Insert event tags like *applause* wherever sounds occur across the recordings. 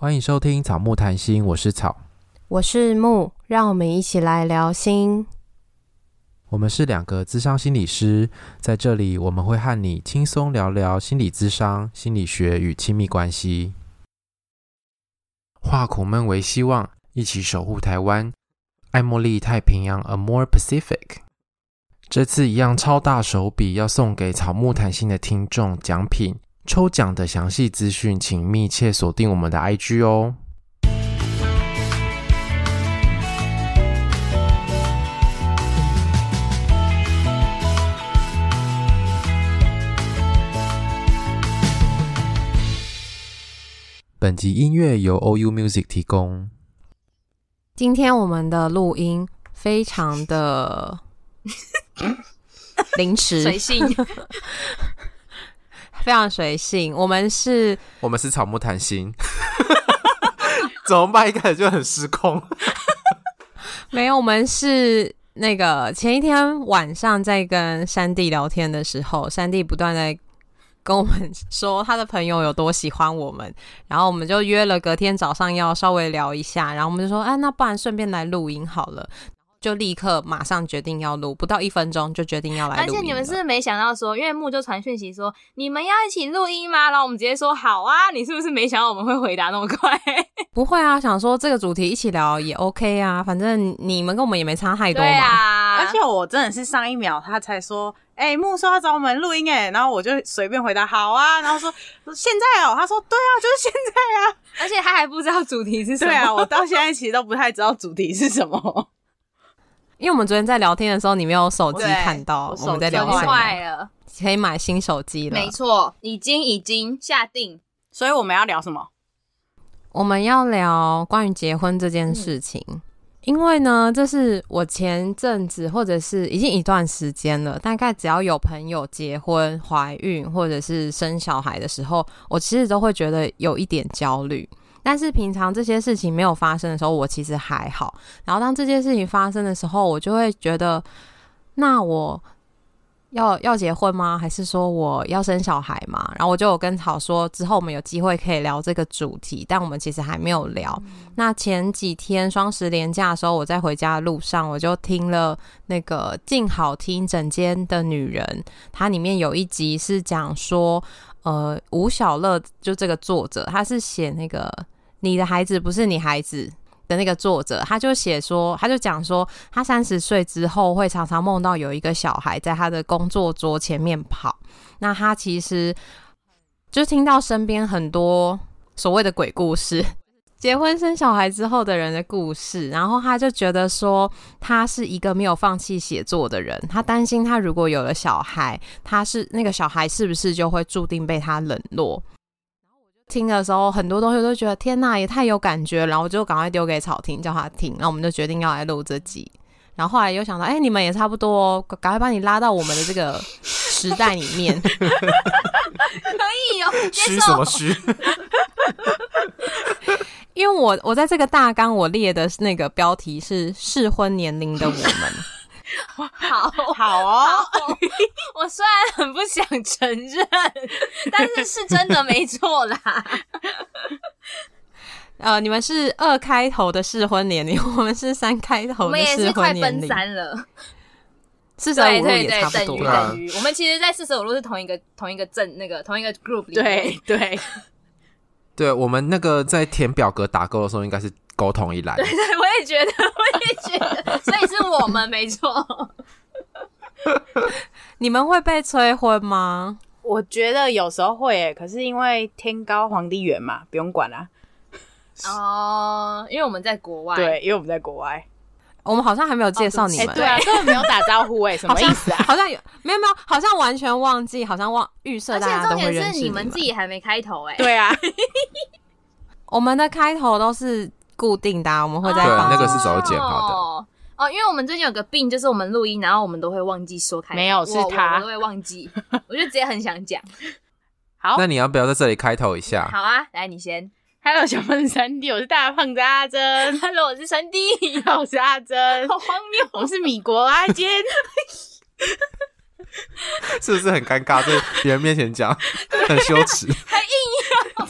欢迎收听草木谈心，我是草，我是木，让我们一起来聊心。我们是两个咨商心理师，在这里我们会和你轻松聊聊心理咨商、心理学与亲密关系，化苦闷为希望，一起守护台湾，爱茉莉太平洋，Amore Pacific。这次一样超大手笔要送给草木谈心的听众奖品。抽奖的详细资讯，请密切锁定我们的 IG 哦。本集音乐由 OU Music 提供。今天我们的录音非常的 *laughs* 临时随性。非常随性，我们是，我们是草木谈心，*laughs* 怎么办？一开始就很失控，*laughs* 没有，我们是那个前一天晚上在跟山地聊天的时候，山地不断在跟我们说他的朋友有多喜欢我们，然后我们就约了隔天早上要稍微聊一下，然后我们就说，哎，那不然顺便来录音好了。就立刻马上决定要录，不到一分钟就决定要来录。而且你们是没想到说，因为木就传讯息说你们要一起录音吗？然后我们直接说好啊。你是不是没想到我们会回答那么快？*laughs* 不会啊，想说这个主题一起聊也 OK 啊，反正你们跟我们也没差太多嘛。对啊，而且我真的是上一秒他才说，哎、欸，木说要找我们录音哎，然后我就随便回答好啊，然后说现在哦，他说对啊，就是现在啊，而且他还不知道主题是什么。对啊，我到现在其实都不太知道主题是什么。因为我们昨天在聊天的时候，你没有手机看到我们在聊什么，坏了，可以买新手机了。没错，已经已经下定。所以我们要聊什么？我们要聊关于结婚这件事情。嗯、因为呢，这是我前阵子或者是已经一段时间了，大概只要有朋友结婚、怀孕或者是生小孩的时候，我其实都会觉得有一点焦虑。但是平常这些事情没有发生的时候，我其实还好。然后当这件事情发生的时候，我就会觉得，那我要要结婚吗？还是说我要生小孩吗？然后我就有跟草说，之后我们有机会可以聊这个主题，但我们其实还没有聊。嗯、那前几天双十连假的时候，我在回家的路上，我就听了那个静好听整间的女人，它里面有一集是讲说，呃，吴小乐就这个作者，他是写那个。你的孩子不是你孩子的那个作者，他就写说，他就讲说，他三十岁之后会常常梦到有一个小孩在他的工作桌前面跑。那他其实就听到身边很多所谓的鬼故事，*laughs* 结婚生小孩之后的人的故事。然后他就觉得说，他是一个没有放弃写作的人。他担心他如果有了小孩，他是那个小孩是不是就会注定被他冷落？听的时候，很多东西我都觉得天呐，也太有感觉，然后我就赶快丢给草听，叫他听。然后我们就决定要来录这集。然后后来又想到，哎、欸，你们也差不多，*laughs* 赶快把你拉到我们的这个时代里面。*laughs* 可以哦，虚什么虚？*laughs* 因为我我在这个大纲我列的那个标题是适婚年龄的我们。好好哦好，我虽然很不想承认，*laughs* 但是是真的没错啦。*laughs* 呃，你们是二开头的适婚年龄，我们是三开头的适婚年龄。我们也是快奔三了，四舍五入也差不多。等于等于，我们其实，在四舍五入是同一个同一个镇那个同一个 group 里面。对对对，我们那个在填表格打勾的时候，应该是。沟通一来，对 *laughs* 对，我也觉得，*laughs* 我也觉得，所以是我们没错。*laughs* 你们会被催婚吗？我觉得有时候会，可是因为天高皇帝远嘛，不用管啦。哦，因为我们在国外，对，因为我们在国外，我们好像还没有介绍你们，对啊，根本没有打招呼，哎，什么意思啊？好像有，没有没有，好像完全忘记，好像忘预设大家都会认识。而且重点是你们自己还没开头，哎，对啊，我们的开头都是。固定的、啊，我们会在对那个是早就剪好的哦，哦，因为我们最近有个病，就是我们录音，然后我们都会忘记说开头，没有是他，我，都会忘记，*laughs* 我就直接很想讲。好，那你要不要在这里开头一下？好啊，来你先。Hello，小胖三弟，我是大胖子阿珍。Hello，我是三弟，我是阿珍。好荒谬，我是米国阿坚。*laughs* 是不是很尴尬？在别人面前讲，很羞耻，*laughs* 还硬要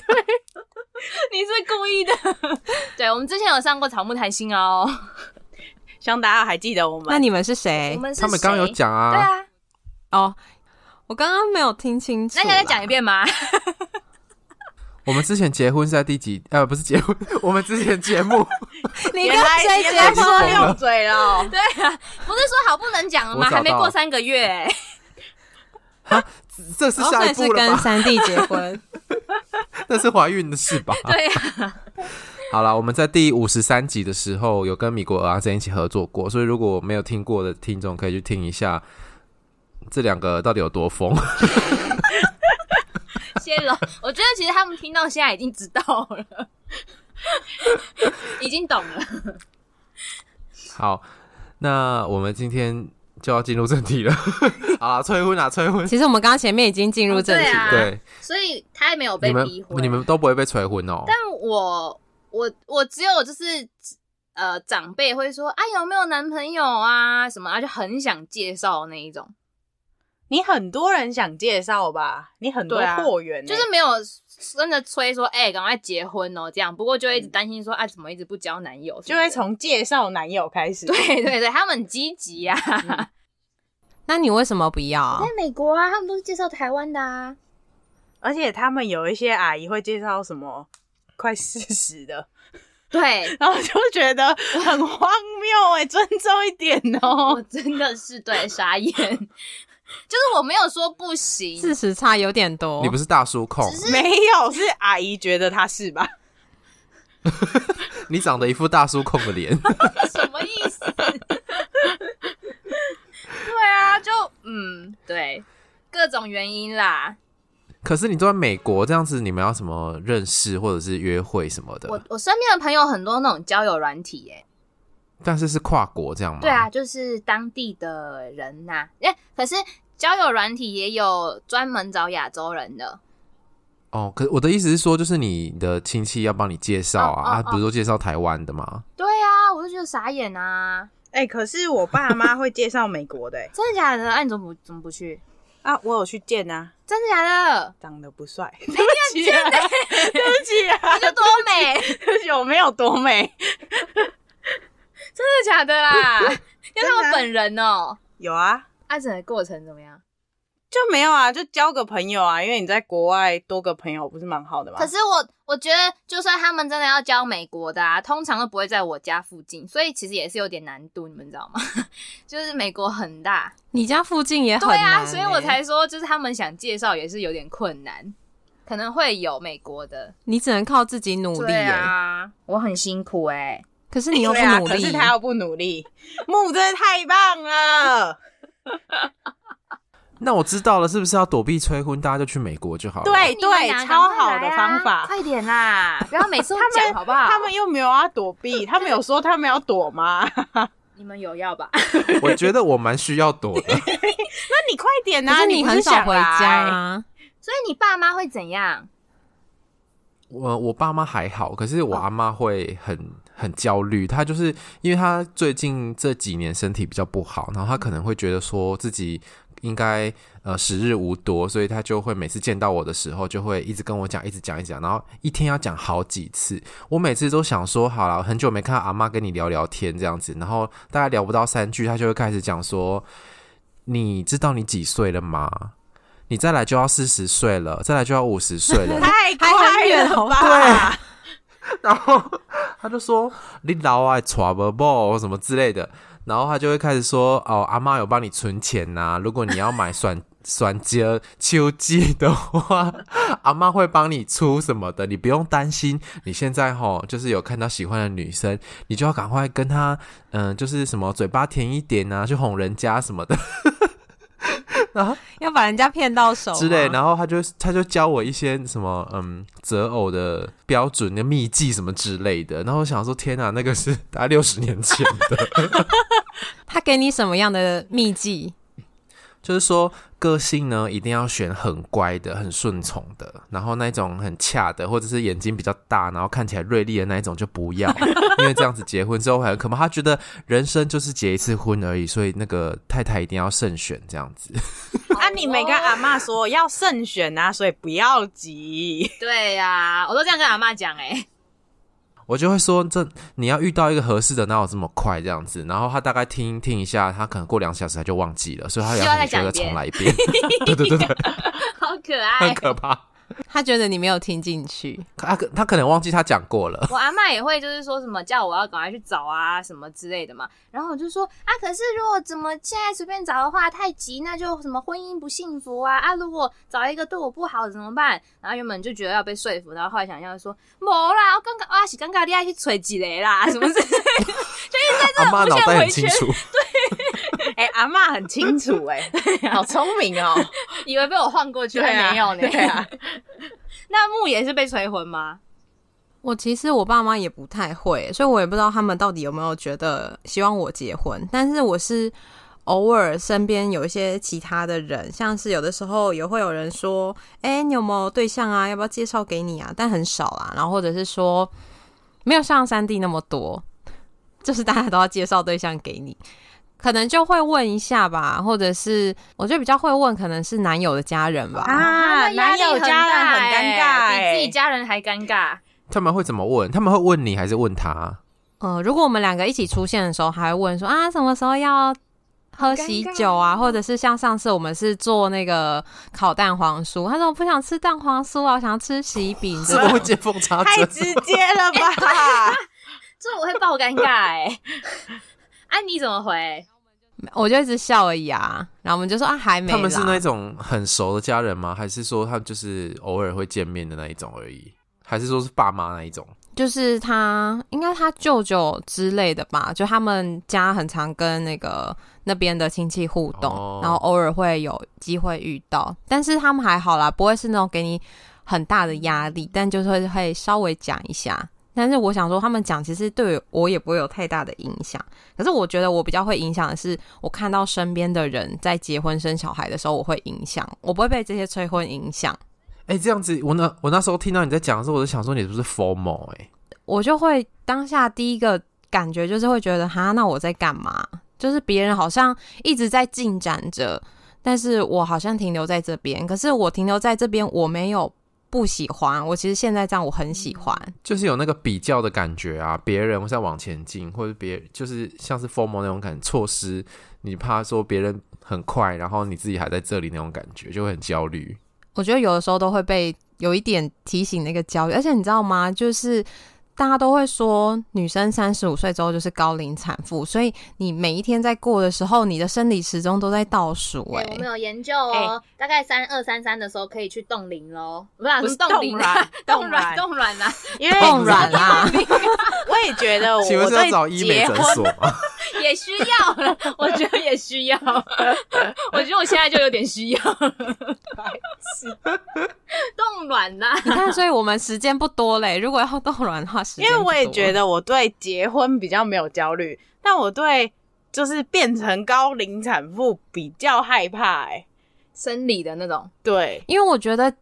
故意的。*laughs* 对，我们之前有上过草木谈心哦，希望大家还记得我们。那你们是谁？我们是他们刚刚有讲啊。对啊。哦，我刚刚没有听清楚。那现在讲一遍吗？*laughs* 我们之前结婚是在第几？呃，不是结婚，*laughs* 我们之前节目。你跟谁结婚？溜嘴了。对啊，不是说好不能讲了吗？还没过三个月、欸。啊，这是下一步了吧？是跟 *laughs* 三弟结婚，*laughs* 那是怀孕的事吧？*laughs* 对啊。好了，我们在第五十三集的时候有跟米国蚵仔煎一起合作过，所以如果没有听过的听众可以去听一下，这两个到底有多疯。谢了，我觉得其实他们听到现在已经知道了，已经懂了。好，那我们今天就要进入正题了。*laughs* 啊，催婚啊，催婚！其实我们刚刚前面已经进入正题了，哦，对，啊、对，所以他也没有被逼婚，你们都不会被催婚哦。但我我我只有就是呃，长辈会说啊，有没有男朋友啊什么啊，就很想介绍那一种。你很多人想介绍吧？你很多货源、欸啊，就是没有真的催说，哎、欸，赶快结婚哦，这样。不过就一直担心说，哎、嗯啊，怎么一直不交男友？就会从介绍男友开始。对对对，他们很积极啊、嗯。*laughs* 那你为什么不要啊？在美国啊，他们都是介绍台湾的啊。而且他们有一些阿姨会介绍什么快四十的，对，*laughs* 然后就觉得很荒谬哎、欸，尊重一点哦、喔。*laughs* 我真的是对傻眼。*laughs* 就是我没有说不行，事实差有点多。你不是大叔控？没有，是阿姨觉得他是吧？*laughs* 你长得一副大叔控的脸，*laughs* 什么意思？对啊，就嗯，对，各种原因啦。可是你都在美国这样子，你们要什么认识或者是约会什么的？我我身边的朋友很多那种交友软体耶。但是是跨国这样吗？对啊，就是当地的人呐、啊。哎，可是交友软体也有专门找亚洲人的。哦，可我的意思是说，就是你的亲戚要帮你介绍啊，他、哦哦哦、不是说介绍台湾的吗？对啊，我就觉得傻眼啊。哎，可是我爸妈会介绍美国的，*laughs* 真的假的？哎、啊，你怎么不怎么不去啊？我有去见啊。真的假的？长得不帅，没有见的，对不起啊，*laughs* 多美，对不起，我没有多美。真的假的啦？*laughs* 要看我本人哦、喔。有啊，爱整的过程怎么样？就没有啊，就交个朋友啊。因为你在国外多个朋友不是蛮好的吗？可是我我觉得，就算他们真的要交美国的啊，通常都不会在我家附近，所以其实也是有点难度，你们知道吗？*laughs* 就是美国很大，你家附近也很难、欸。对啊，所以我才说，就是他们想介绍也是有点困难，可能会有美国的，你只能靠自己努力、欸。啊，我很辛苦哎、欸。可是你又不努力，可是他又不努力，*laughs* 木真的太棒了。*laughs* 那我知道了，是不是要躲避催婚，大家就去美国就好了？对对，超好的方法，快点啦！*laughs* 不要每次都讲好不好？他们又没有要躲避，他们有说他们要躲吗？你们有要吧？我觉得我蛮需要躲的。那你快点啊！你很少回家啊，所以你爸妈会怎样？我我爸妈还好，可是我阿妈会很。很焦虑，他就是因为他最近这几年身体比较不好，然后他可能会觉得说自己应该呃时日无多，所以他就会每次见到我的时候，就会一直跟我讲，一直讲，一讲，然后一天要讲好几次。我每次都想说好了，很久没看到阿妈跟你聊聊天这样子，然后大概聊不到三句，他就会开始讲说：“你知道你几岁了吗？你再来就要四十岁了，再来就要五十岁了，*laughs* 太远了吧？”对。*laughs* 然后他就说：“你老爱娶不不什么之类的。”然后他就会开始说：“哦，阿妈有帮你存钱呐、啊，如果你要买选选接秋季的话，阿妈会帮你出什么的，你不用担心。你现在吼就是有看到喜欢的女生，你就要赶快跟她，嗯，就是什么嘴巴甜一点啊，去哄人家什么的。”然后 *laughs* 要把人家骗到手之类，然后他就他就教我一些什么嗯择偶的标准的秘籍什么之类的。然后我想说，天哪，那个是大概六十年前的。*laughs* 他给你什么样的秘籍？就是说个性呢，一定要选很乖的、很顺从的，然后那种很恰的，或者是眼睛比较大，然后看起来锐利的那一种就不要，因为这样子结婚之后很可怕。他觉得人生就是结一次婚而已，所以那个太太一定要慎选这样子。*laughs* 啊，你没跟阿妈说要慎选啊，所以不要急。对呀、啊，我都这样跟阿妈讲哎。我就会说，这你要遇到一个合适的，哪有这么快这样子？然后他大概听听一下，他可能过两小时他就忘记了，所以他要很觉得重来 *laughs* 一遍。对对对对，*laughs* 好可爱，很可怕。*laughs* 他觉得你没有听进去，他可他可能忘记他讲过了。我阿妈也会就是说什么叫我要赶快去找啊什么之类的嘛，然后我就说啊，可是如果怎么现在随便找的话太急，那就什么婚姻不幸福啊啊！如果找一个对我不好的怎么办？然后原本就觉得要被说服，然后后来想要说没啦，我刚刚我是刚刚你爱去吹几雷啦什么之类的，*laughs* 就是在这种无限回圈。*laughs* 对，哎、欸，阿妈很清楚哎、*laughs* 欸，好聪明哦，以为被我晃过去，还没有呢。对啊。*laughs* 那木也是被催婚吗？我其实我爸妈也不太会，所以我也不知道他们到底有没有觉得希望我结婚。但是我是偶尔身边有一些其他的人，像是有的时候也会有人说：“哎、欸，你有没有对象啊？要不要介绍给你啊？”但很少啦。然后或者是说没有像三弟那么多，就是大家都要介绍对象给你。可能就会问一下吧，或者是我觉得比较会问，可能是男友的家人吧。啊，男友家人很尴尬，比自己家人还尴尬。他们会怎么问？他们会问你还是问他？呃，如果我们两个一起出现的时候，还会问说啊，什么时候要喝喜酒啊？或者是像上次我们是做那个烤蛋黄酥，他说我不想吃蛋黄酥啊，我想要吃喜饼，这个会见缝插针，太直接了吧？*laughs* 这我会爆尴尬哎、欸。哎、啊，你怎么回？我就一直笑而已啊。然后我们就说啊，还没。他们是那种很熟的家人吗？还是说他就是偶尔会见面的那一种而已？还是说是爸妈那一种？就是他应该他舅舅之类的吧。就他们家很常跟那个那边的亲戚互动，哦、然后偶尔会有机会遇到。但是他们还好啦，不会是那种给你很大的压力，但就是会会稍微讲一下。但是我想说，他们讲其实对我也不会有太大的影响。可是我觉得我比较会影响的是，我看到身边的人在结婚生小孩的时候，我会影响，我不会被这些催婚影响。哎、欸，这样子，我那我那时候听到你在讲的时候，我就想说，你是不是 formal 哎，我就会当下第一个感觉就是会觉得，哈，那我在干嘛？就是别人好像一直在进展着，但是我好像停留在这边。可是我停留在这边，我没有。不喜欢我，其实现在这样我很喜欢，就是有那个比较的感觉啊，别人在往前进，或者别就是像是 FOMO 那种感觉，错失你怕说别人很快，然后你自己还在这里那种感觉，就会很焦虑。我觉得有的时候都会被有一点提醒那个焦虑，而且你知道吗？就是。大家都会说，女生三十五岁之后就是高龄产妇，所以你每一天在过的时候，你的生理时钟都在倒数。哎，我们有研究哦，欸、大概三二三三的时候可以去冻龄喽，不是冻龄啊，冻卵 *laughs* 冻卵。啦，因为冻卵啦，*laughs* 我也觉得我，*laughs* 请问是要找医美诊所？吗？也需要了，我觉得也需要，我觉得我现在就有点需要，冻卵呐，你看，所以我们时间不多嘞，如果要冻卵的话。因为我也觉得我对结婚比较没有焦虑，但我对就是变成高龄产妇比较害怕，欸，哎，生理的那种。对，因为我觉得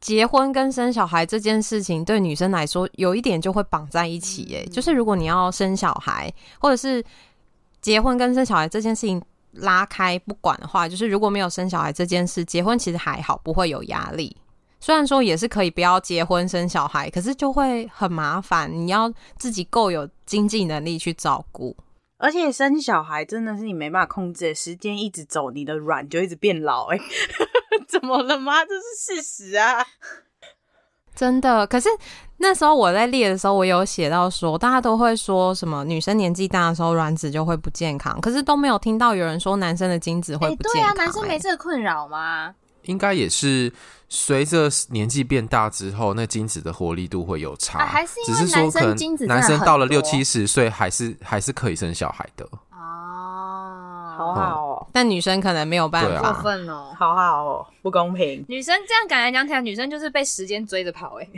结婚跟生小孩这件事情对女生来说有一点就会绑在一起，欸，哎，嗯，就是如果你要生小孩，或者是结婚跟生小孩这件事情拉开不管的话，就是如果没有生小孩这件事，结婚其实还好，不会有压力。虽然说也是可以不要结婚生小孩，可是就会很麻烦。你要自己够有经济能力去照顾，而且生小孩真的是你没办法控制的，时间一直走，你的卵就一直变老。哎，*laughs* 怎么了吗？这是事实啊，真的。可是那时候我在列的时候，我有写到说，大家都会说什么女生年纪大的时候卵子就会不健康，可是都没有听到有人说男生的精子会不健康。欸，对啊，男生没这个困扰吗？应该也是随着年纪变大之后，那精子的活力度会有差，啊、还是只是说可能男生到了六七十岁，还是还是可以生小孩的。哦，好好哦。但女生可能没有办法。过分哦，好好哦，不公平。女生这样感觉讲起来，女生就是被时间追着跑哎。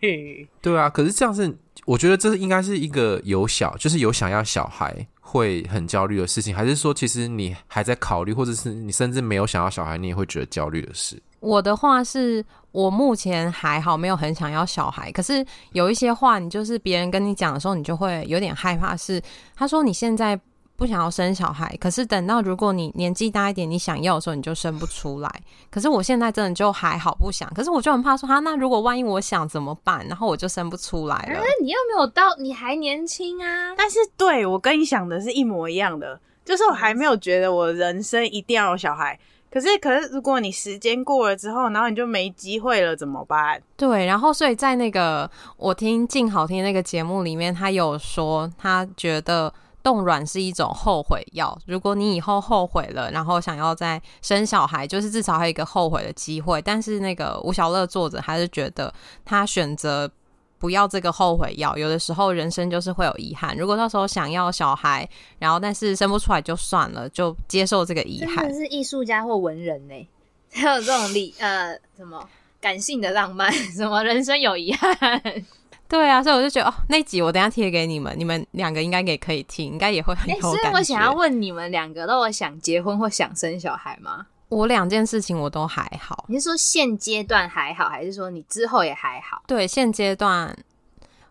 *laughs* 对啊，可是这样是，我觉得这是应该是一个有小，就是有想要小孩会很焦虑的事情，还是说其实你还在考虑，或者是你甚至没有想要小孩，你也会觉得焦虑的事？我的话是我目前还好，没有很想要小孩。可是有一些话，你就是别人跟你讲的时候，你就会有点害怕。是他说你现在不想要生小孩，可是等到如果你年纪大一点，你想要的时候，你就生不出来。可是我现在真的就还好，不想。可是我就很怕说，哈，那如果万一我想怎么办？然后我就生不出来了。欸，你又没有到，你还年轻啊。但是对我跟你想的是一模一样的，就是我还没有觉得我人生一定要有小孩。可是，可是，如果你时间过了之后，然后你就没机会了，怎么办？对，然后所以在那个我听静好听那个节目里面，他有说他觉得冻卵是一种后悔药。如果你以后后悔了，然后想要再生小孩，就是至少还有一个后悔的机会。但是那个吴小乐作者还是觉得他选择。不要这个后悔药，有的时候人生就是会有遗憾。如果到时候想要小孩，然后但是生不出来就算了，就接受这个遗憾。是艺术家或文人呢，还 *laughs* 有这种理呃什么感性的浪漫，*laughs* 什么人生有遗憾。对啊，所以我就觉得哦，那集我等下贴给你们，你们两个应该也可以听，应该也会很有感觉。所以我想要问你们两个，都有想结婚或想生小孩吗？我两件事情我都还好。你是说现阶段还好，还是说你之后也还好？对，现阶段，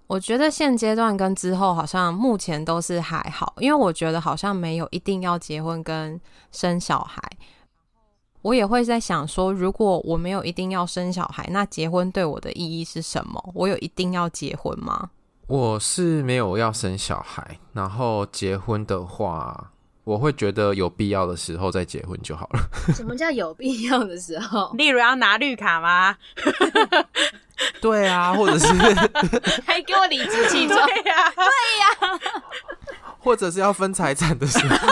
我觉得现阶段跟之后好像目前都是还好，因为我觉得好像没有一定要结婚跟生小孩。我也会在想说，如果我没有一定要生小孩，那结婚对我的意义是什么？我有一定要结婚吗？我是没有要生小孩，然后结婚的话。我会觉得有必要的时候再结婚就好了。*laughs* 什么叫有必要的时候？例如要拿绿卡吗？*laughs* 对啊，或者是 *laughs* 还给我理直气壮？对呀、啊，对呀、啊，或者是要分财产的时候，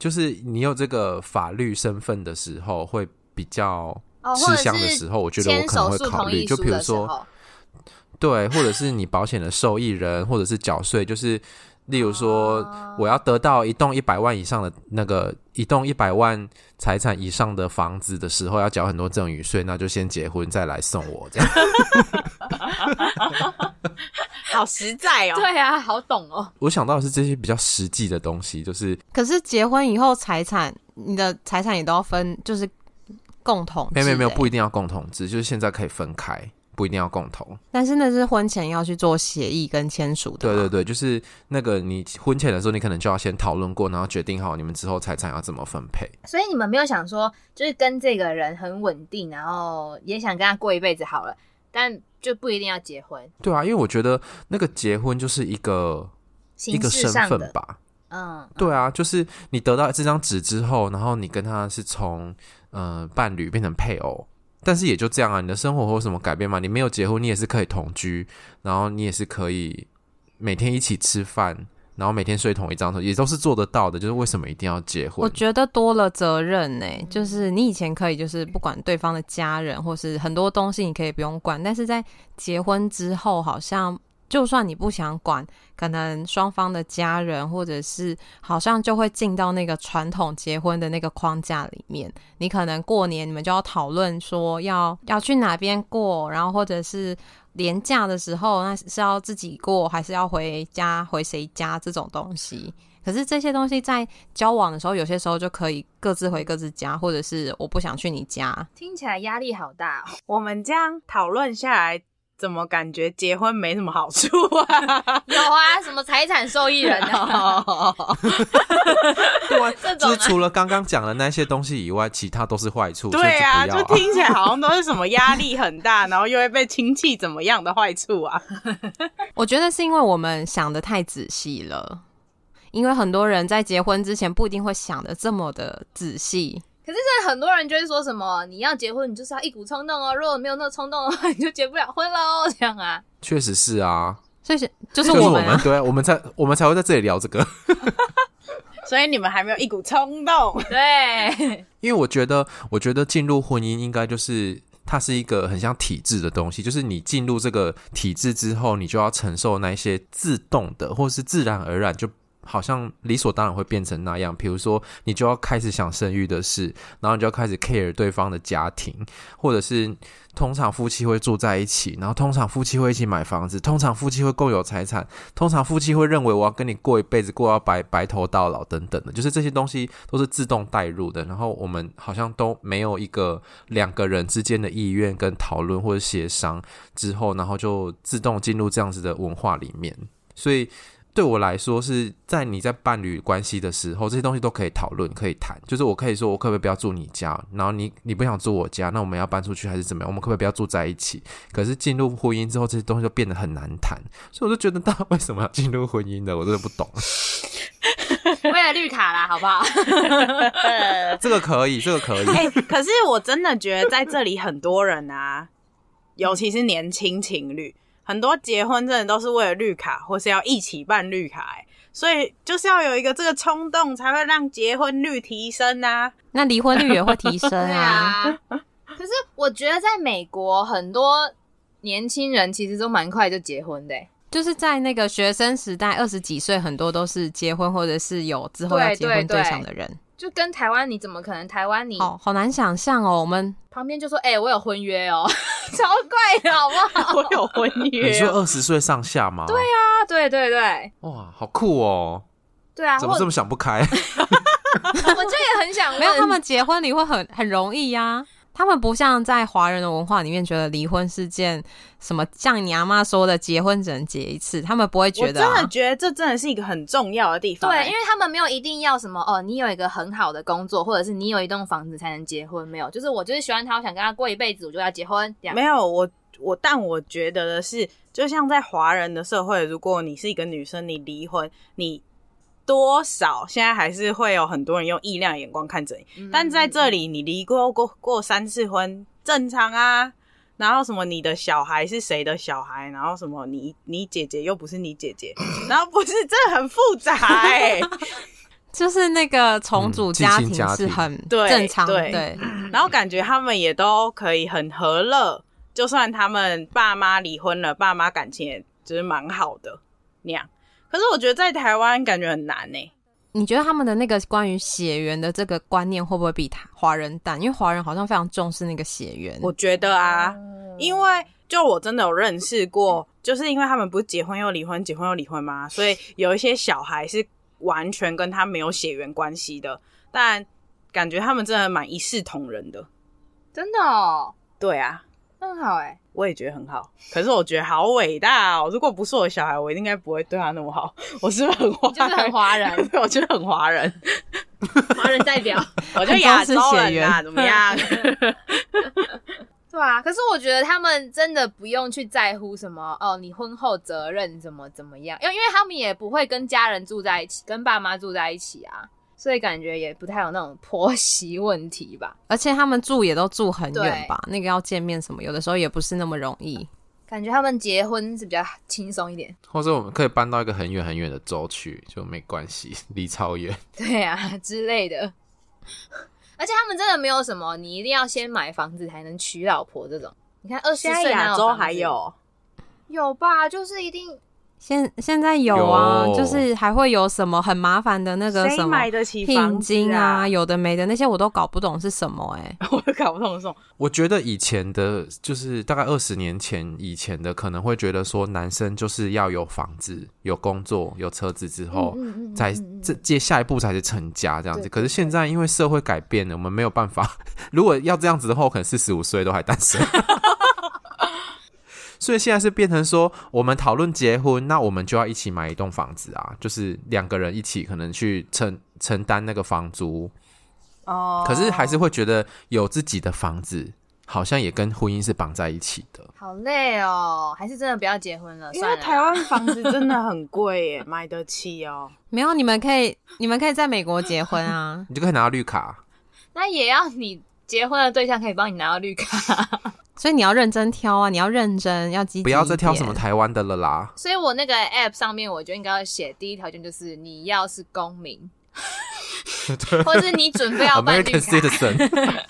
就是你有这个法律身份的时候，会比较吃香的时候，我觉得我可能会考虑。就比如说，对，或者是你保险的受益人，或者是缴税，就是。例如说，我要得到一栋一百万以上的那个一栋一百万财产以上的房子的时候，要缴很多赠与税，那就先结婚再来送我这样。*laughs* 好实在哦，对啊，好懂哦。我想到的是这些比较实际的东西，就是可是结婚以后财产，你的财产也都要分，就是共同制。没有没有没有，不一定要共同制，就是现在可以分开。不一定要共同，但是那是婚前要去做协议跟签署的。对对对，就是那个你婚前的时候，你可能就要先讨论过，然后决定好你们之后财产要怎么分配。所以你们没有想说，就是跟这个人很稳定，然后也想跟他过一辈子好了，但就不一定要结婚。对啊，因为我觉得那个结婚就是一个一个身份吧。嗯，对啊，就是你得到这张纸之后，然后你跟他是从呃伴侣变成配偶。但是也就这样啊，你的生活会有什么改变吗？你没有结婚，你也是可以同居，然后你也是可以每天一起吃饭，然后每天睡同一张床，也都是做得到的。就是为什么一定要结婚？我觉得多了责任呢、就是你以前可以就是不管对方的家人，或是很多东西你可以不用管，但是在结婚之后好像。就算你不想管，可能双方的家人或者是好像就会进到那个传统结婚的那个框架里面。你可能过年你们就要讨论说要要去哪边过，然后或者是年假的时候，那是要自己过还是要回家回谁家这种东西。可是这些东西在交往的时候，有些时候就可以各自回各自家，或者是我不想去你家。听起来压力好大哦。我们这样讨论下来。怎么感觉结婚没什么好处啊？*laughs* 有啊，什么财产受益人啊？*laughs* 对啊，*laughs* 这种除了刚刚讲的那些东西以外，其他都是坏处。对啊，就，啊就听起来好像都是什么压力很大，然后又会被亲戚怎么样的坏处啊？我觉得是因为我们想的太仔细了，因为很多人在结婚之前不一定会想的这么的仔细。可是现在很多人就会说什么，你要结婚，你就是要一股冲动哦。如果没有那个冲动的话，*laughs* 你就结不了婚了哦。这样啊，确实是啊。所以就是我们，啊，就是，我们对，我们才我们才会在这里聊这个。*laughs* 所以你们还没有一股冲动，*laughs* 对。因为我觉得，我觉得进入婚姻应该就是它是一个很像体制的东西，就是你进入这个体制之后，你就要承受那些自动的或是自然而然就。好像理所当然会变成那样。比如说，你就要开始想生育的事，然后你就要开始 care 对方的家庭，或者是。通常夫妻会住在一起，然后通常夫妻会一起买房子，通常夫妻会共有财产，通常夫妻会认为我要跟你过一辈子，过到白白头到老等等的，就是这些东西都是自动带入的。然后我们好像都没有一个两个人之间的意愿跟讨论或者协商之后，然后就自动进入这样子的文化里面，所以。对我来说，是在你在伴侣关系的时候，这些东西都可以讨论、可以谈。就是我可以说，我可不可以不要住你家？然后你你不想住我家，那我们要搬出去还是怎么样？我们可不可以不要住在一起？可是进入婚姻之后，这些东西就变得很难谈。所以我就觉得，大家为什么要进入婚姻的？我真的不懂。*laughs* 为了绿卡啦，好不好？*laughs* 这个可以，这个可以。欸，可是我真的觉得在这里很多人啊，尤其是年轻情侣。很多结婚真的都是为了绿卡，或是要一起办绿卡，欸，所以就是要有一个这个冲动，才会让结婚率提升啊。那离婚率也会提升啊。*laughs* 啊。可是我觉得在美国，很多年轻人其实都蛮快就结婚的，欸，就是在那个学生时代，二十几岁，很多都是结婚或者是有之后要结婚对象的人。就跟台湾，你怎么可能？台湾你好好难想象哦。我们旁边就说：“哎、欸，我有婚约哦，超贵的，好不好？*laughs* 我有婚约、哦。”你说二十岁上下吗？对啊，对对对。哇，好酷哦！对啊，怎么这么想不开？我这也很想问，*laughs* 没有他们结婚你会很很容易呀、啊。他们不像在华人的文化里面觉得离婚是件什么，像你阿妈说的，结婚只能结一次，他们不会觉得、啊。我真的觉得这真的是一个很重要的地方、欸。对，因为他们没有一定要什么哦，你有一个很好的工作，或者是你有一栋房子才能结婚，没有，就是我就是喜欢他，我想跟他过一辈子，我就要结婚。这样。没有，我我但我觉得的是，就像在华人的社会，如果你是一个女生，你离婚，你。多少现在还是会有很多人用异样的眼光看着你，嗯、但在这里你离过过过三次婚正常啊。然后什么你的小孩是谁的小孩？然后什么你你姐姐又不是你姐姐？*laughs* 然后不是这很复杂哎、欸，*laughs* 就是那个重组家庭是很正常的、嗯、对，对。然后感觉他们也都可以很和乐，就算他们爸妈离婚了，爸妈感情也就是蛮好的那样。可是我觉得在台湾感觉很难呢、欸。你觉得他们的那个关于血缘的这个观念会不会比他华人淡？因为华人好像非常重视那个血缘。我觉得啊，因为就我真的有认识过，就是因为他们不是结婚又离婚，结婚又离婚吗？所以有一些小孩是完全跟他没有血缘关系的，但感觉他们真的蛮一视同仁的。真的哦？对啊，很好哎、欸。我也觉得很好，可是我觉得好伟大哦！如果不是我的小孩，我应该不会对他那么好。*laughs* 我是不是很华？就是很华人，*laughs* 我觉得很华人，*laughs* 华人代表，我就亚洲人啊，怎么样？对啊，可是我觉得他们真的不用去在乎什么哦，你婚后责任怎么怎么样，因为因为他们也不会跟家人住在一起，跟爸妈住在一起啊。所以感觉也不太有那种婆媳问题吧，而且他们住也都住很远吧，那个要见面什么，有的时候也不是那么容易。感觉他们结婚是比较轻松一点，或者我们可以搬到一个很远很远的州去，就没关系，离超远。*laughs* 对啊，之类的。而且他们真的没有什么，你一定要先买房子才能娶老婆这种。你看二十岁亚洲还有有吧，就是一定。现现在有啊有，就是还会有什么很麻烦的那个什么买得起聘金啊，有的没的那些我都搞不懂是什么哎、欸，*laughs* 我都搞不懂是什么。我觉得以前的，就是大概二十年前以前的，可能会觉得说男生就是要有房子、有工作、有车子之后，再这接下一步才是成家这样子。可是现在因为社会改变了，我们没有办法。*laughs* 如果要这样子的话，我可能四十五岁都还单身。*laughs* 所以现在是变成说，我们讨论结婚，那我们就要一起买一栋房子啊，就是两个人一起可能去承承担那个房租。哦。可是还是会觉得有自己的房子，好像也跟婚姻是绑在一起的。好累哦，还是真的不要结婚了。因为台湾房子真的很贵耶，买得起哦。*laughs* 没有，你们可以，你们可以在美国结婚啊，*laughs* 你就可以拿到绿卡。那也要你结婚的对象可以帮你拿到绿卡。所以你要认真挑啊！你要认真，要积极，不要再挑什么台湾的了啦。所以我那个 app 上面，我觉得应该要写第一条件就是你要是公民。*laughs* 或是你准备要办绿 American 卡 citizen，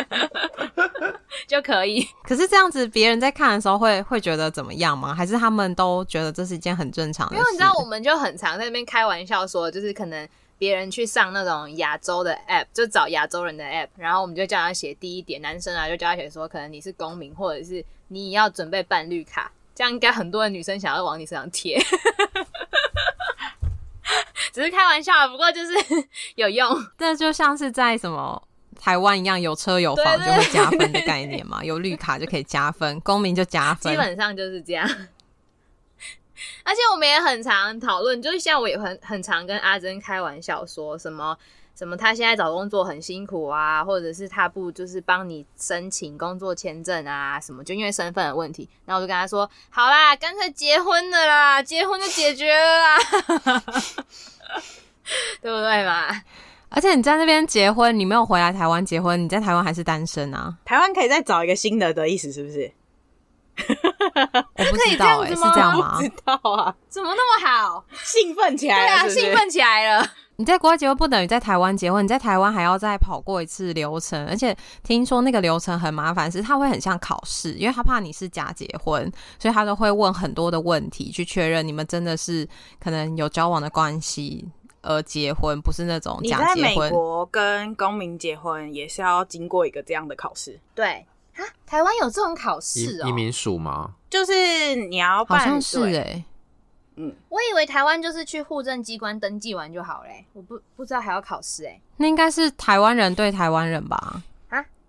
就可以。可是这样子，别人在看的时候会会觉得怎么样吗？还是他们都觉得这是一件很正常的事？因为你知道，我们就很常在那边开玩笑说，就是可能别人去上那种亚洲的 app，就找亚洲人的 app，然后我们就叫他写第一点，男生啊就叫他写说，可能你是公民，或者是你要准备办绿卡，这样应该很多的女生想要往你身上贴。*laughs* 只是开玩笑，不过就是有用。*laughs* 这就像是在什么台湾一样，有车有房就会加分的概念嘛，有绿卡就可以加分，公民就加分，基本上就是这样。而且我们也很常讨论，就是像我也很很常跟阿珍开玩笑，说什么什么他现在找工作很辛苦啊，或者是他不就是帮你申请工作签证啊什么，就因为身份的问题。然后我就跟他说，好啦，干脆结婚的啦，结婚就解决了啦。*laughs* 对不对嘛？而且你在那边结婚，你没有回来台湾结婚，你在台湾还是单身啊？台湾可以再找一个新的的意思是不是？我不知道、欸，哎，是这样吗？不知道啊，怎么那么好？兴奋起来了是是？对啊，兴奋起来了。你在国外结婚不等于在台湾结婚，你在台湾还要再跑过一次流程，而且听说那个流程很麻烦，是他会很像考试，因为他怕你是假结婚，所以他都会问很多的问题去确认你们真的是可能有交往的关系。而，结婚不是那种假结婚。你在美国跟公民结婚也是要经过一个这样的考试。对啊，台湾有这种考试哦？移民署吗？就是你要办，好像是哎、欸，嗯，我以为台湾就是去户政机关登记完就好嘞，我不不知道还要考试哎。那应该是台湾人对台湾人吧？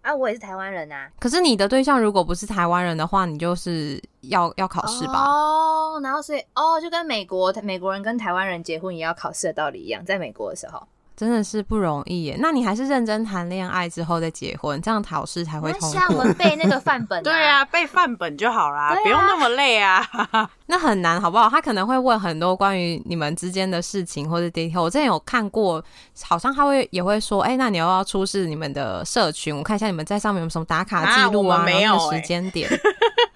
啊，我也是台湾人啊。可是你的对象如果不是台湾人的话，你就是要要考试吧？哦，然后所以哦，就跟美国美国人跟台湾人结婚也要考试的道理一样，在美国的时候。真的是不容易耶。那你还是认真谈恋爱之后再结婚，这样考试才会通过。像我们背那个范本、啊，*laughs* 对啊，背范本就好啦，啊、不用那么累啊。*laughs* 那很难，好不好？他可能会问很多关于你们之间的事情或者 detail。我之前有看过，好像他会也会说，哎、欸，那你要不要出示你们的社群？我看一下你们在上面有什么打卡记录啊，啊没有时间点。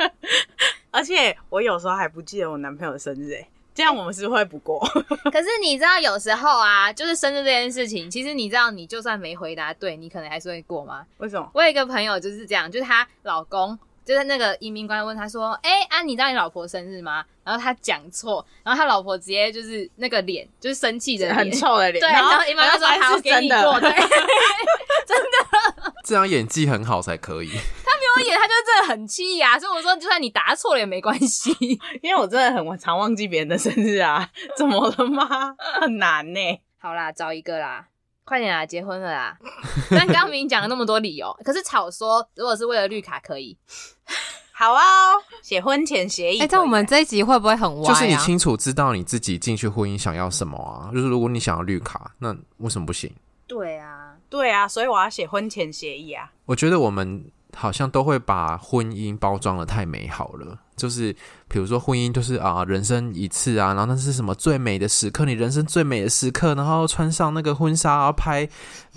*laughs* 而且我有时候还不记得我男朋友的生日，哎。这样我们是会不过，*laughs* 可是你知道有时候啊，就是生日这件事情，其实你知道，你就算没回答对，你可能还是会过吗？为什么？我有一个朋友就是这样，就是她老公，就是那个移民官问他说：“哎、欸，啊，你知道你老婆生日吗？”然后他讲错，然后他老婆直接就是那个脸，就是生气的脸，很臭的脸。对，然后移民官说：“好，给你过。”对，*laughs* 真的，这样演技很好才可以。演他就真的很气呀，所以我说，就算你答错了也没关系，*laughs* 因为我真的很常忘记别人的生日啊，怎么了吗？很难呢。好啦，找一个啦，快点啦，结婚了啦。但刚明明讲了那么多理由，可是草说如果是为了绿卡可以，好啊，写婚前协议。哎，在我们这一集会不会很歪啊？就是你清楚知道你自己进去婚姻想要什么啊？就是如果你想要绿卡，那为什么不行？对啊，对啊，所以我要写婚前协议啊。我觉得我们。好像都会把婚姻包装的太美好了，就是比如说婚姻就是啊人生一次啊，然后那是什么最美的时刻，你人生最美的时刻，然后穿上那个婚纱，然后拍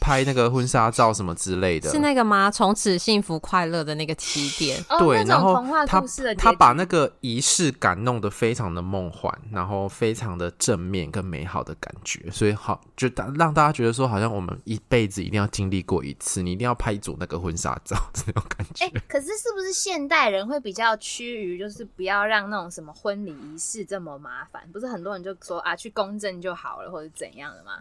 拍那个婚纱照什么之类的，是那个吗？从此幸福快乐的那个起点，对，哦、然后他他把那个仪式感弄得非常的梦幻，然后非常的正面跟美好的感觉，所以好就让大家觉得说，好像我们一辈子一定要经历过一次，你一定要拍一组那个婚纱照这种感觉。哎、欸，可是是不是现代人会比较趋于，就是不要让那种什么婚礼仪式这么麻烦？不是很多人就说啊，去公证就好了，或者怎样的吗？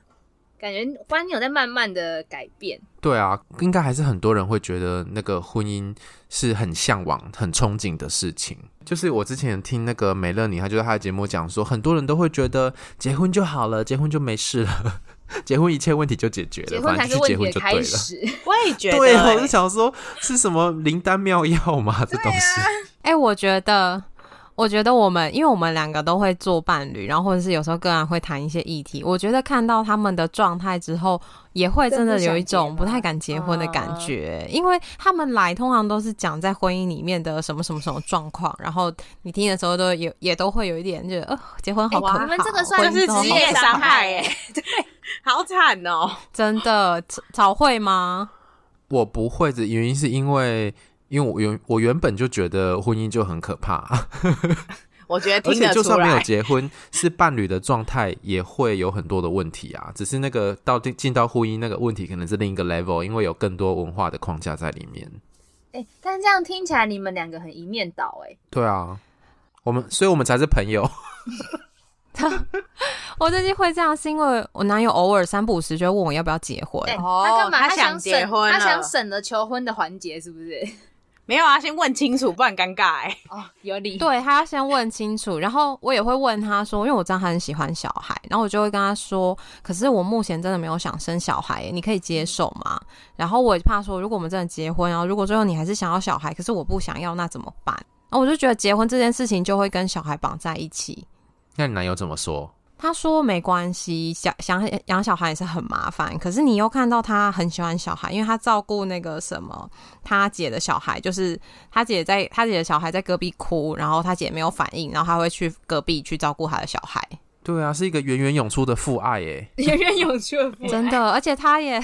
感觉观念有在慢慢的改变。对啊，应该还是很多人会觉得那个婚姻是很向往、很憧憬的事情。就是我之前听那个美乐妮，她就在她的节目讲说，很多人都会觉得结婚就好了，结婚就没事了，*laughs* 结婚一切问题就解决了，结婚才是问题的开始。*laughs* 我也觉得，对，我就想说，是什么灵丹妙药吗？这东西？哎、我觉得。我觉得我们，因为我们两个都会做伴侣，然后或者是有时候个人会谈一些议题。我觉得看到他们的状态之后，也会真的有一种不太敢结婚的感觉，因为他们来通常都是讲在婚姻里面的什么什么什么状况，然后你听的时候都有也都会有一点觉得，呃，结婚好可怕，你们这个算是职业伤害耶，*laughs* 对，好惨哦，真的，早会吗？我不会的原因是因为。因为我原我原本就觉得婚姻就很可怕，*laughs* 我觉得而听得出来。且就算没有结婚，是伴侣的状态也会有很多的问题啊。只是那个到进到婚姻那个问题，可能是另一个 level，因为有更多文化的框架在里面。哎、欸，但这样听起来你们两个很一面倒哎、欸。对啊，我们所以我们才是朋友。*laughs* 我最近会这样，是因为我男友偶尔三不五时就会问我要不要结婚。他干嘛？他他想结婚，他想省了求婚的环节，是不是？没有啊，先问清楚，不然尴尬哎、欸。哦，有理。对，他要先问清楚，然后我也会问他说，因为我知道他很喜欢小孩，然后我就会跟他说，可是我目前真的没有想生小孩，你可以接受吗？然后我也怕说，如果我们真的结婚，然后如果最后你还是想要小孩，可是我不想要，那怎么办？然后我就觉得结婚这件事情就会跟小孩绑在一起。那你男友怎么说？他说没关系，想想养小孩也是很麻烦。可是你又看到他很喜欢小孩，因为他照顾那个什么他姐的小孩，就是他姐在他姐的小孩在隔壁哭，然后他姐没有反应，然后他会去隔壁去照顾他的小孩。对啊，是一个源源涌出的父爱耶，*laughs* 源源涌出的父爱，真的，而且他也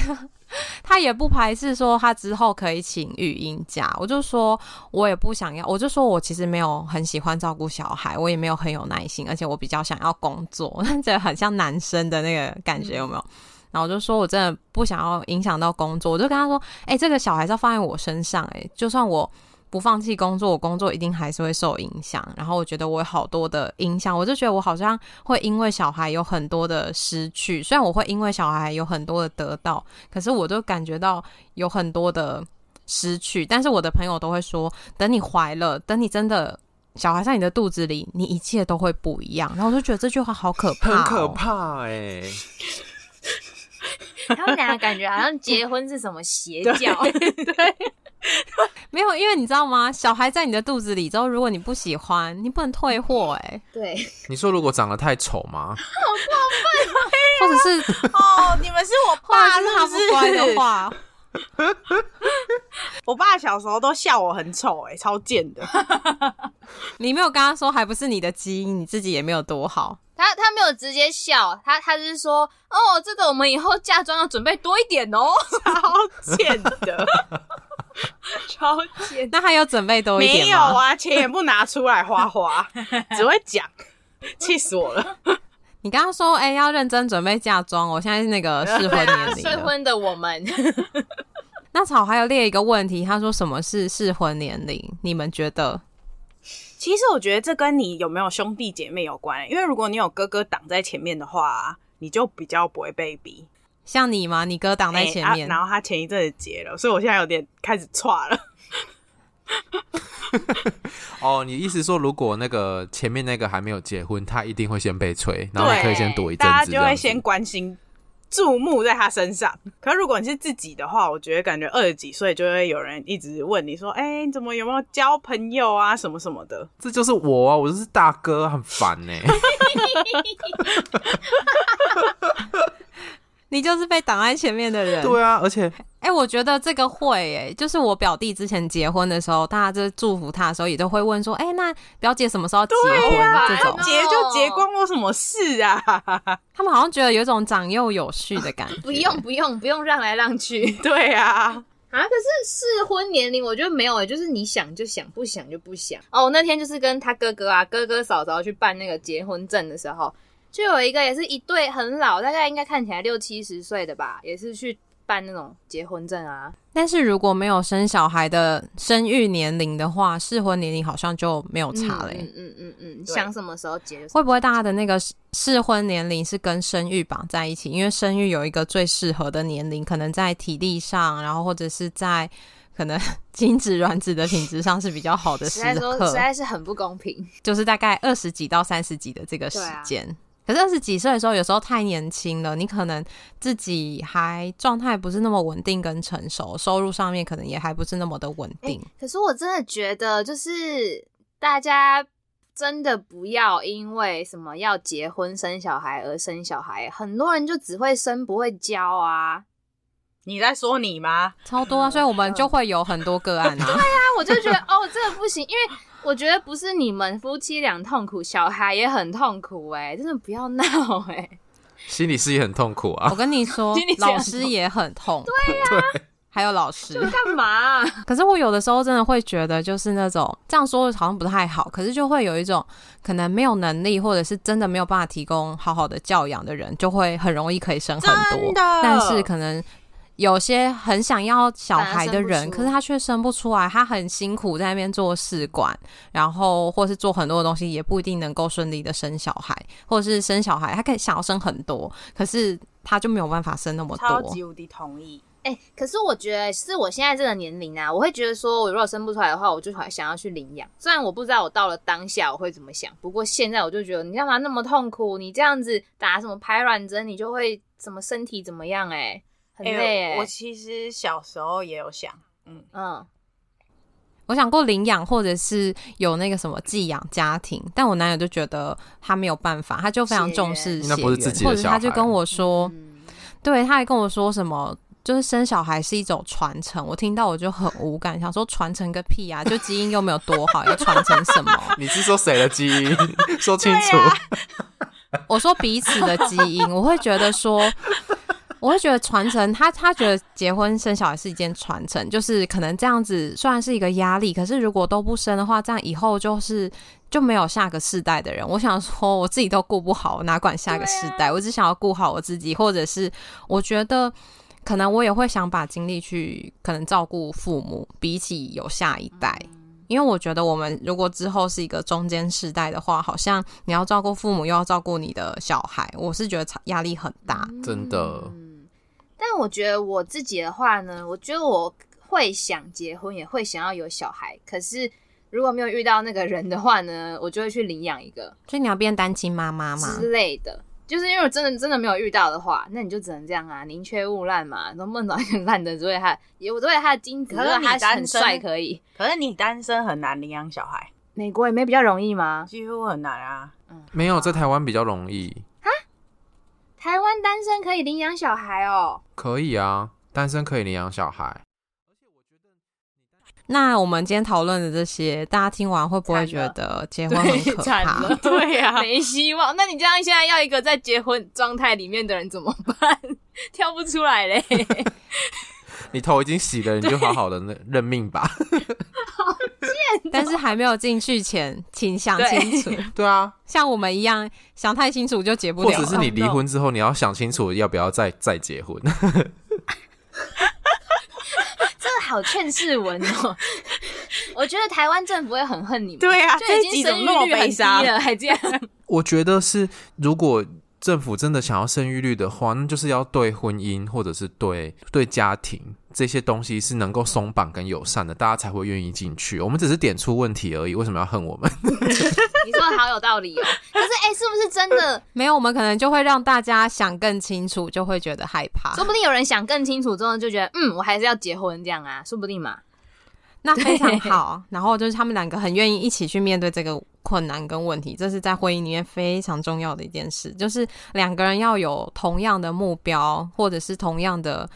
*laughs* 他也不排斥说他之后可以请育婴假。我就说我也不想要，我就说我其实没有很喜欢照顾小孩，我也没有很有耐心，而且我比较想要工作，*laughs* 这很像男生的那个感觉，有没有？然后我就说我真的不想要影响到工作，我就跟他说，哎、欸，这个小孩是要放在我身上，哎，就算我。不放弃工作，我工作一定还是会受影响。然后我觉得我有好多的影响，我就觉得我好像会因为小孩有很多的失去。虽然我会因为小孩有很多的得到，可是我都感觉到有很多的失去。但是我的朋友都会说，等你怀了，等你真的小孩在你的肚子里，你一切都会不一样。然后我就觉得这句话好可怕、哦，很可怕哎、欸。他们两个感觉好像结婚是什么邪教，*laughs* 对。对 *laughs* 没有，因为你知道吗？小孩在你的肚子里之后，如果你不喜欢，你不能退货哎、欸。对，你说如果长得太丑吗？好过分，或者是哦，你们是我爸是不是，他不乖的话，*laughs* 我爸小时候都笑我很丑哎、欸，超贱的。*laughs* 你没有跟他说，还不是你的基因，你自己也没有多好。他他没有直接笑，他他就是说，哦，这个我们以后嫁妆要准备多一点哦，超贱的。*laughs* 超贱，那还有准备多一点吗？没有啊，钱也不拿出来花花，*laughs* 只会讲，气死我了。你刚刚说，哎、欸，要认真准备嫁妆，我现在是那个适婚年龄，*laughs* 适婚的我们。那草还有列一个问题，他说什么是适婚年龄？你们觉得？其实我觉得这跟你有没有兄弟姐妹有关，因为如果你有哥哥挡在前面的话，你就比较不会被逼。像你吗？你哥挡在前面、欸啊，然后他前一阵子结了，所以我现在有点开始剉了。*laughs* 哦，你意思说，如果那个前面那个还没有结婚，他一定会先被催，然后你可以先躲一阵子，大家就会先关心、注目在他身上。可是如果你是自己的话，我觉得感觉二十几岁就会有人一直问你说：“哎、欸，你怎么有没有交朋友啊？什么什么的。”这就是我啊，我就是大哥，很烦呢、欸。*laughs* 你就是被挡在前面的人。对啊，而且，哎、欸，我觉得这个会、欸，哎，就是我表弟之前结婚的时候，大家就祝福他的时候，也都会问说，哎、欸，那表姐什么时候结婚？啊、这种结就结，关我什么事啊？他们好像觉得有一种长幼有序的感觉。*laughs* 不用，不用，不用让来让去。*laughs* 对啊，啊，可是适婚年龄，我觉得没有、欸，就是你想就想，不想就不想。哦，那天就是跟他哥哥啊，哥哥嫂嫂去办那个结婚证的时候。就有一个也是一对很老，大概应该看起来六七十岁的吧，也是去办那种结婚证啊。但是如果没有生小孩的生育年龄的话，适婚年龄好像就没有差嘞、欸。嗯嗯嗯嗯，想什么时候结？会不会大家的那个适婚年龄是跟生育绑在一起？因为生育有一个最适合的年龄，可能在体力上，然后或者是在可能 *laughs* 精子卵子的品质上是比较好的时刻。实在说，实在是很不公平。就是大概二十几到三十几的这个时间。可是二十几岁的时候，有时候太年轻了，你可能自己还状态不是那么稳定跟成熟，收入上面可能也还不是那么的稳定。欸，可是我真的觉得，就是大家真的不要因为什么要结婚生小孩而生小孩，很多人就只会生不会教啊。你在说你吗？超多啊，所以我们就会有很多个案啊。对啊，我就觉得哦，这个不行，因为。我觉得不是你们夫妻俩痛苦，小孩也很痛苦哎、欸，真的不要闹哎、欸。心理师也很痛苦啊。我跟你说，老师也很痛苦。对呀、啊，还有老师。干嘛啊？*laughs* 可是我有的时候真的会觉得，就是那种这样说好像不太好，可是就会有一种可能没有能力，或者是真的没有办法提供好好的教养的人，就会很容易可以生很多。但是可能。有些很想要小孩的人，可是他却生不出来，他很辛苦在那边做试管，然后或是做很多的东西，也不一定能够顺利的生小孩，或者是生小孩，他可以想要生很多，可是他就没有办法生那么多。超级无敌同意。哎、欸，可是我觉得是我现在这个年龄啊，我会觉得说，我如果生不出来的话，我就还想要去领养。虽然我不知道我到了当下我会怎么想，不过现在我就觉得，你干嘛那么痛苦？你这样子打什么排卵针，你就会什么身体怎么样、欸？哎。很累、欸。我其实小时候也有想，嗯嗯，我想过领养或者是有那个什么寄养家庭，但我男友就觉得他没有办法，他就非常重视血缘，或者他就跟我说，嗯、对，他还跟我说什么，就是生小孩是一种传承。我听到我就很无感，想说传承个屁啊，就基因又没有多好，要传承什么？你是说谁的基因？*laughs* 说清楚。*laughs* 我说彼此的基因，我会觉得说。我会觉得传承，他他觉得结婚生小孩是一件传承，就是可能这样子虽然是一个压力，可是如果都不生的话，这样以后就是就没有下个世代的人。我想说，我自己都顾不好，哪管下个世代？我只想要顾好我自己，或者是我觉得可能我也会想把精力去可能照顾父母，比起有下一代。因为我觉得，我们如果之后是一个中间世代的话，好像你要照顾父母，又要照顾你的小孩，我是觉得压力很大，真的。但我觉得我自己的话呢，我觉得我会想结婚，也会想要有小孩。可是如果没有遇到那个人的话呢，我就会去领养一个。所以你要变单亲妈妈吗？之类的，就是因为我真的真的没有遇到的话，那你就只能这样啊，宁缺毋滥嘛。能不能找一个烂的，只为他，也我只为他的精子，可是他很帅可以。可是你单身很难领养小孩，美国也没比较容易吗？几乎很难啊。嗯，没有，在台湾比较容易。台湾单身可以领养小孩哦？可以啊，单身可以领养小孩。那我们今天讨论的这些，大家听完会不会觉得结婚很可怕？对呀、啊，*laughs* 没希望。那你这样现在要一个在结婚状态里面的人怎么办？*laughs* 跳不出来嘞。你头已经洗了，你就好好的那认命吧。好贱！但是还没有进去前，请想清楚。对啊，像我们一样想太清楚就结不了。或者是你离婚之后，你要想清楚要不要再再结婚。*laughs* 这个好劝世文哦！我觉得台湾政府会很恨你们。对啊，就已经生育率很低了，还这样。我觉得是如果。政府真的想要生育率的话，那就是要对婚姻或者是对对家庭这些东西是能够松绑跟友善的，大家才会愿意进去。我们只是点出问题而已，为什么要恨我们？*laughs* 你说的好有道理哦。可是，哎、欸，是不是真的没有？我们可能就会让大家想更清楚，就会觉得害怕。说不定有人想更清楚之后就觉得，嗯，我还是要结婚这样啊，说不定嘛。那非常好，然后就是他们两个很愿意一起去面对这个困难跟问题，这是在婚姻里面非常重要的一件事，就是两个人要有同样的目标，或者是同样的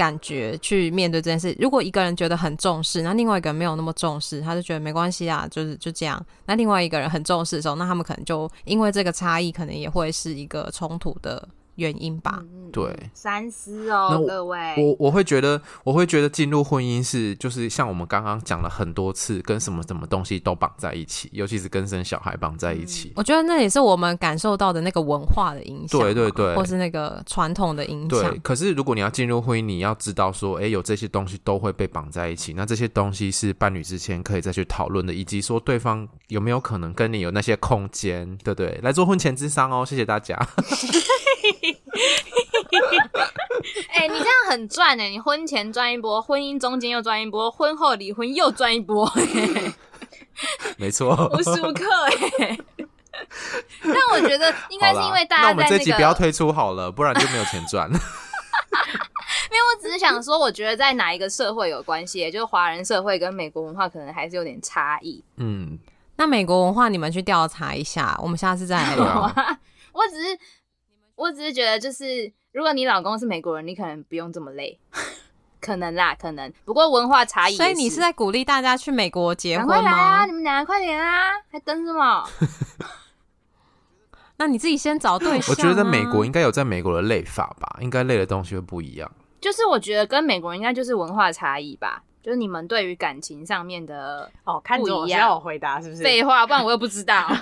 感觉去面对这件事。如果一个人觉得很重视，那另外一个人没有那么重视，他就觉得没关系啊，就是就这样。那另外一个人很重视的时候，那他们可能就因为这个差异，可能也会是一个冲突的。原因吧，对，三思哦，各位。我我会觉得，我会觉得进入婚姻是，就是像我们刚刚讲了很多次，跟什么什么东西都绑在一起，尤其是跟生小孩绑在一起。我觉得那也是我们感受到的那个文化的影响，对对对，或是那个传统的影响。对，可是如果你要进入婚姻，你要知道说，哎，有这些东西都会被绑在一起，那这些东西是伴侣之间可以再去讨论的，以及说对方有没有可能跟你有那些空间，对不对？来做婚前智商哦，谢谢大家。*laughs* *laughs* 哎、欸，你这样很赚哎！你婚前赚一波，婚姻中间又赚一波，婚后离婚又赚一波，*laughs* 没错，无时无刻哎。但我觉得应该是因为大家在、那个、那我们这集不要推出好了，不然就没有钱赚。*laughs* 因为，我只是想说，我觉得在哪一个社会有关系，就是华人社会跟美国文化可能还是有点差异。嗯，那美国文化你们去调查一下，我们下次再来聊。我只是，我只是觉得就是。如果你老公是美国人，你可能不用这么累，可能啦，可能。不过文化差异，所以你是在鼓励大家去美国结婚吗？快来啊！你们俩快点啊！还等什么？*laughs* 那你自己先找对象啊。我觉得美国应该有在美国的累法吧，应该累的东西会不一样。就是我觉得跟美国人应该就是文化差异吧，就是你们对于感情上面的哦，看着我要我回答是不是？废话，不然我又不知道。*laughs*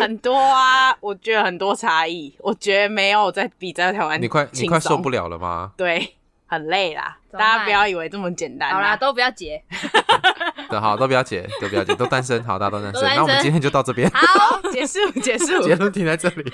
很多啊，我觉得很多差异，我觉得没有在比在台湾，你快你快受不了了吗？对，很累啦，大家不要以为这么简单。好啦，都不要结。*laughs* *laughs* 对，好，都不要结，都不要结，都单身。好，大家都单身。那我们今天就到这边。好，结束，*laughs* 结束，结论停在这里。*laughs*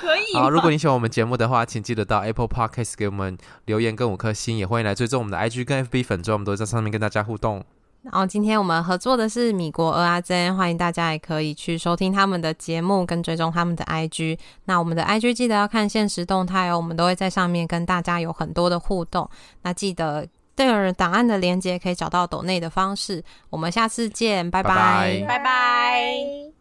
可以。好，如果你喜欢我们节目的话，请记得到 Apple Podcast 给我们留言跟五颗星，也欢迎来追踪我们的 IG 跟 FB 粉专，我们都会在上面跟大家互动。然后今天我们合作的是米国蚵仔煎，欢迎大家也可以去收听他们的节目跟追踪他们的 IG。那我们的 IG 记得要看限时动态哦，我们都会在上面跟大家有很多的互动。那记得对了档案的连接可以找到抖内的方式。我们下次见，拜拜，拜拜。拜拜。